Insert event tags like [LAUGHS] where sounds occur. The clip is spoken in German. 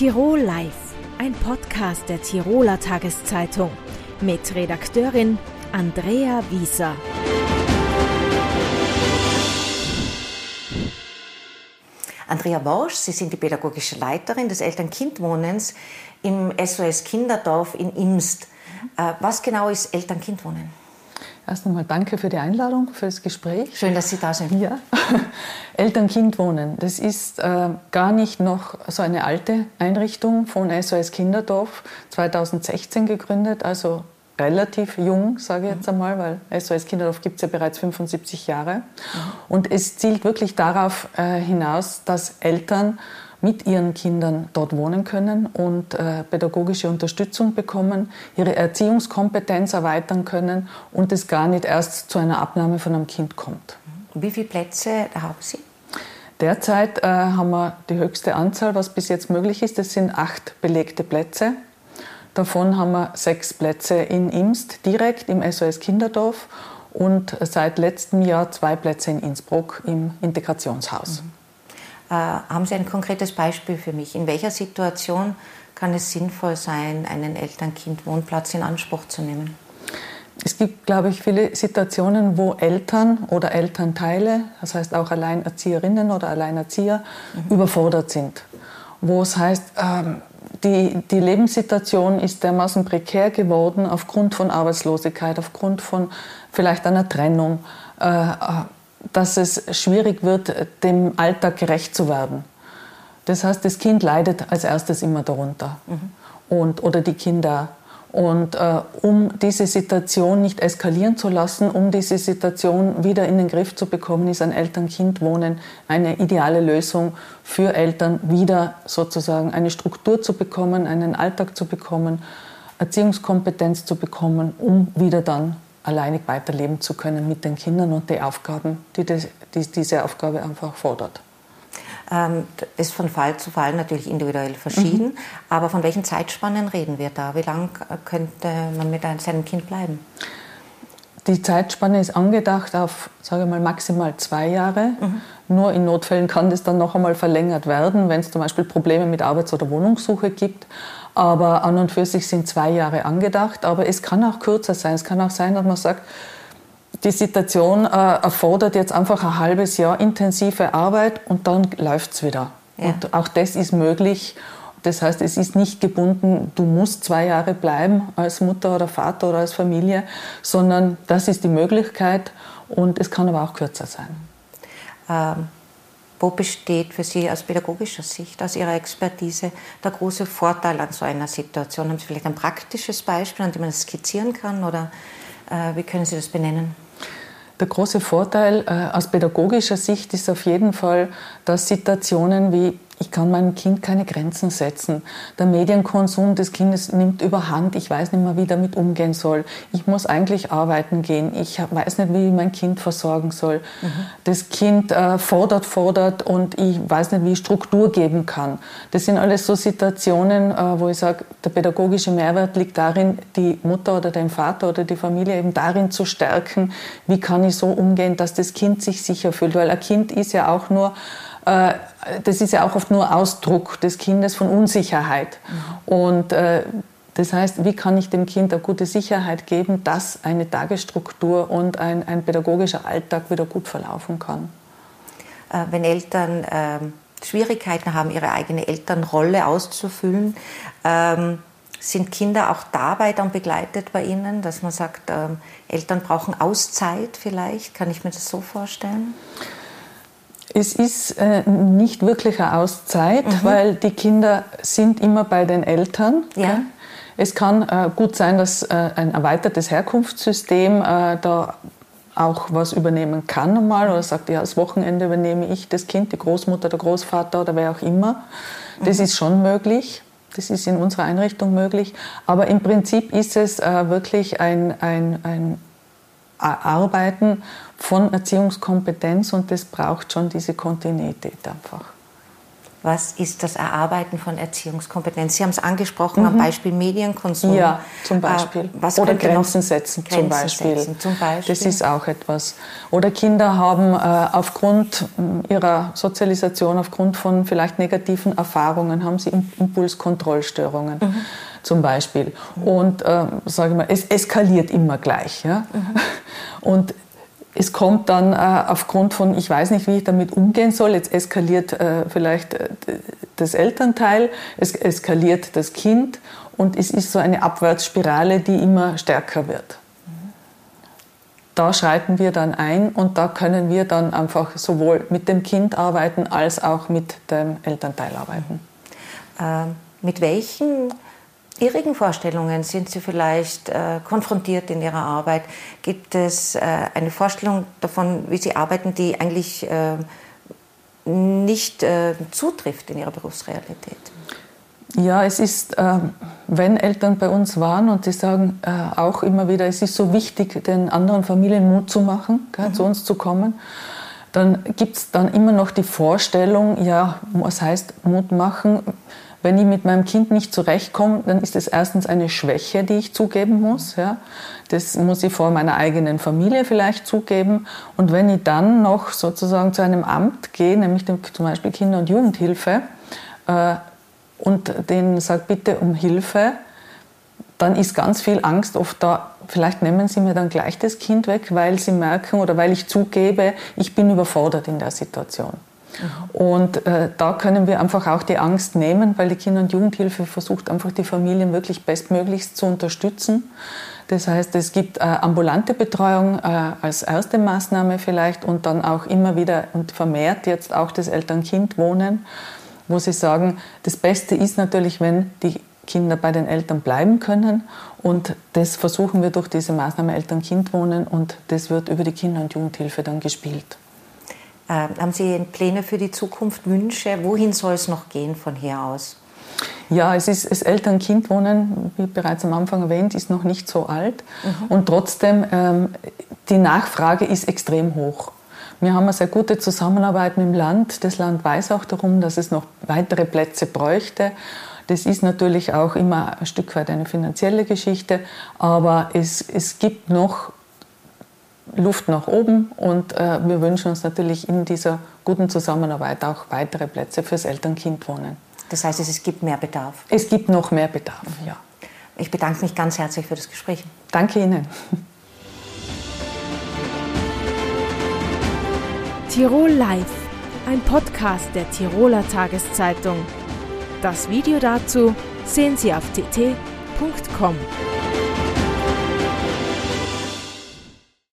Tirol Live, ein Podcast der Tiroler Tageszeitung mit Redakteurin Andrea Wieser. Andrea Borsch, Sie sind die pädagogische Leiterin des Eltern-Kind-Wohnens im SOS Kinderdorf in Imst. Äh, was genau ist Eltern-Kind-Wohnen? Erst einmal danke für die Einladung, für das Gespräch. Schön, dass Sie da sind. Ja. [LAUGHS] Eltern-Kind-Wohnen, das ist äh, gar nicht noch so eine alte Einrichtung von SOS Kinderdorf, 2016 gegründet, also relativ jung, sage ich jetzt einmal, weil SOS Kinderdorf gibt es ja bereits 75 Jahre. Und es zielt wirklich darauf äh, hinaus, dass Eltern mit ihren Kindern dort wohnen können und äh, pädagogische Unterstützung bekommen, ihre Erziehungskompetenz erweitern können und es gar nicht erst zu einer Abnahme von einem Kind kommt. Wie viele Plätze haben Sie? Derzeit äh, haben wir die höchste Anzahl, was bis jetzt möglich ist. Das sind acht belegte Plätze. Davon haben wir sechs Plätze in Imst direkt im SOS Kinderdorf und seit letztem Jahr zwei Plätze in Innsbruck im Integrationshaus. Mhm. Äh, haben Sie ein konkretes Beispiel für mich? In welcher Situation kann es sinnvoll sein, einen Eltern-Kind-Wohnplatz in Anspruch zu nehmen? Es gibt, glaube ich, viele Situationen, wo Eltern oder Elternteile, das heißt auch Alleinerzieherinnen oder Alleinerzieher, mhm. überfordert sind. Wo es heißt, ähm, die, die Lebenssituation ist dermaßen prekär geworden aufgrund von Arbeitslosigkeit, aufgrund von vielleicht einer Trennung, äh, dass es schwierig wird, dem Alltag gerecht zu werden. Das heißt, das Kind leidet als erstes immer darunter mhm. und, oder die Kinder. Und äh, um diese Situation nicht eskalieren zu lassen, um diese Situation wieder in den Griff zu bekommen, ist ein Eltern-Kind-Wohnen eine ideale Lösung für Eltern, wieder sozusagen eine Struktur zu bekommen, einen Alltag zu bekommen, Erziehungskompetenz zu bekommen, um wieder dann alleinig weiterleben zu können mit den Kindern und die Aufgaben, die, das, die diese Aufgabe einfach fordert. Ähm, ist von Fall zu Fall natürlich individuell verschieden, mhm. aber von welchen Zeitspannen reden wir da? Wie lange könnte man mit seinem Kind bleiben? Die Zeitspanne ist angedacht auf, sage ich mal, maximal zwei Jahre. Mhm. Nur in Notfällen kann das dann noch einmal verlängert werden, wenn es zum Beispiel Probleme mit Arbeits- oder Wohnungssuche gibt. Aber an und für sich sind zwei Jahre angedacht. Aber es kann auch kürzer sein. Es kann auch sein, dass man sagt, die Situation äh, erfordert jetzt einfach ein halbes Jahr intensive Arbeit und dann läuft es wieder. Ja. Und auch das ist möglich. Das heißt, es ist nicht gebunden, du musst zwei Jahre bleiben als Mutter oder Vater oder als Familie, sondern das ist die Möglichkeit und es kann aber auch kürzer sein. Ähm, wo besteht für Sie aus pädagogischer Sicht, aus Ihrer Expertise, der große Vorteil an so einer Situation? Haben Sie vielleicht ein praktisches Beispiel, an dem man das skizzieren kann oder äh, wie können Sie das benennen? Der große Vorteil äh, aus pädagogischer Sicht ist auf jeden Fall, dass Situationen wie ich kann meinem Kind keine Grenzen setzen. Der Medienkonsum des Kindes nimmt überhand. Ich weiß nicht mehr, wie damit umgehen soll. Ich muss eigentlich arbeiten gehen. Ich weiß nicht, wie ich mein Kind versorgen soll. Mhm. Das Kind äh, fordert, fordert und ich weiß nicht, wie ich Struktur geben kann. Das sind alles so Situationen, äh, wo ich sage, der pädagogische Mehrwert liegt darin, die Mutter oder den Vater oder die Familie eben darin zu stärken, wie kann ich so umgehen, dass das Kind sich sicher fühlt. Weil ein Kind ist ja auch nur das ist ja auch oft nur Ausdruck des Kindes von Unsicherheit. Mhm. Und äh, das heißt, wie kann ich dem Kind eine gute Sicherheit geben, dass eine Tagesstruktur und ein, ein pädagogischer Alltag wieder gut verlaufen kann? Äh, wenn Eltern ähm, Schwierigkeiten haben, ihre eigene Elternrolle auszufüllen, ähm, sind Kinder auch dabei dann begleitet bei Ihnen, dass man sagt, ähm, Eltern brauchen Auszeit vielleicht? Kann ich mir das so vorstellen? Es ist äh, nicht wirklich eine Auszeit, mhm. weil die Kinder sind immer bei den Eltern. Ja. Es kann äh, gut sein, dass äh, ein erweitertes Herkunftssystem äh, da auch was übernehmen kann mal oder sagt, ja, das Wochenende übernehme ich das Kind, die Großmutter, der Großvater oder wer auch immer. Das mhm. ist schon möglich. Das ist in unserer Einrichtung möglich. Aber im Prinzip ist es äh, wirklich ein, ein, ein Arbeiten von Erziehungskompetenz und das braucht schon diese Kontinuität einfach. was ist das Erarbeiten von Erziehungskompetenz? Sie haben es angesprochen mhm. am Beispiel Medienkonsum. Ja, zum äh, Beispiel. Was Oder Grenzen setzen, Grenzen zum, Beispiel. Setzen, zum Beispiel. Das ist auch etwas. Oder Kinder haben äh, aufgrund äh, ihrer Sozialisation, aufgrund von vielleicht negativen Erfahrungen, haben sie Impulskontrollstörungen. Mhm. Zum Beispiel. Und äh, sage ich mal, es eskaliert immer gleich. Ja? Mhm. Und es kommt dann äh, aufgrund von, ich weiß nicht, wie ich damit umgehen soll, jetzt eskaliert äh, vielleicht äh, das Elternteil, es eskaliert das Kind und es ist so eine Abwärtsspirale, die immer stärker wird. Da schreiten wir dann ein und da können wir dann einfach sowohl mit dem Kind arbeiten als auch mit dem Elternteil arbeiten. Ähm, mit welchen irrigen Vorstellungen sind Sie vielleicht äh, konfrontiert in Ihrer Arbeit? Gibt es äh, eine Vorstellung davon, wie Sie arbeiten, die eigentlich äh, nicht äh, zutrifft in Ihrer Berufsrealität? Ja, es ist, ähm, wenn Eltern bei uns waren und die sagen äh, auch immer wieder, es ist so wichtig, den anderen Familien Mut zu machen, mhm. zu uns zu kommen, dann gibt es dann immer noch die Vorstellung, ja, was heißt Mut machen? Wenn ich mit meinem Kind nicht zurechtkomme, dann ist es erstens eine Schwäche, die ich zugeben muss. Ja. Das muss ich vor meiner eigenen Familie vielleicht zugeben. Und wenn ich dann noch sozusagen zu einem Amt gehe, nämlich dem, zum Beispiel Kinder- und Jugendhilfe, äh, und denen sage, bitte um Hilfe, dann ist ganz viel Angst oft da. Vielleicht nehmen sie mir dann gleich das Kind weg, weil sie merken oder weil ich zugebe, ich bin überfordert in der Situation. Und äh, da können wir einfach auch die Angst nehmen, weil die Kinder- und Jugendhilfe versucht einfach die Familien wirklich bestmöglichst zu unterstützen. Das heißt, es gibt äh, ambulante Betreuung äh, als erste Maßnahme vielleicht und dann auch immer wieder und vermehrt jetzt auch das Eltern-Kind-Wohnen, wo sie sagen, das Beste ist natürlich, wenn die Kinder bei den Eltern bleiben können. Und das versuchen wir durch diese Maßnahme Eltern-Kind-Wohnen und das wird über die Kinder- und Jugendhilfe dann gespielt. Ähm, haben Sie Pläne für die Zukunft, Wünsche? Wohin soll es noch gehen von hier aus? Ja, es ist das Eltern-Kind-Wohnen, wie bereits am Anfang erwähnt, ist noch nicht so alt. Mhm. Und trotzdem, ähm, die Nachfrage ist extrem hoch. Wir haben eine sehr gute Zusammenarbeit mit dem Land. Das Land weiß auch darum, dass es noch weitere Plätze bräuchte. Das ist natürlich auch immer ein Stück weit eine finanzielle Geschichte, aber es, es gibt noch Luft nach oben und äh, wir wünschen uns natürlich in dieser guten Zusammenarbeit auch weitere Plätze fürs Eltern-Kind-Wohnen. Das heißt, es gibt mehr Bedarf? Es gibt noch mehr Bedarf, ja. Ich bedanke mich ganz herzlich für das Gespräch. Danke Ihnen. Tirol Live, ein Podcast der Tiroler Tageszeitung. Das Video dazu sehen Sie auf tt.com.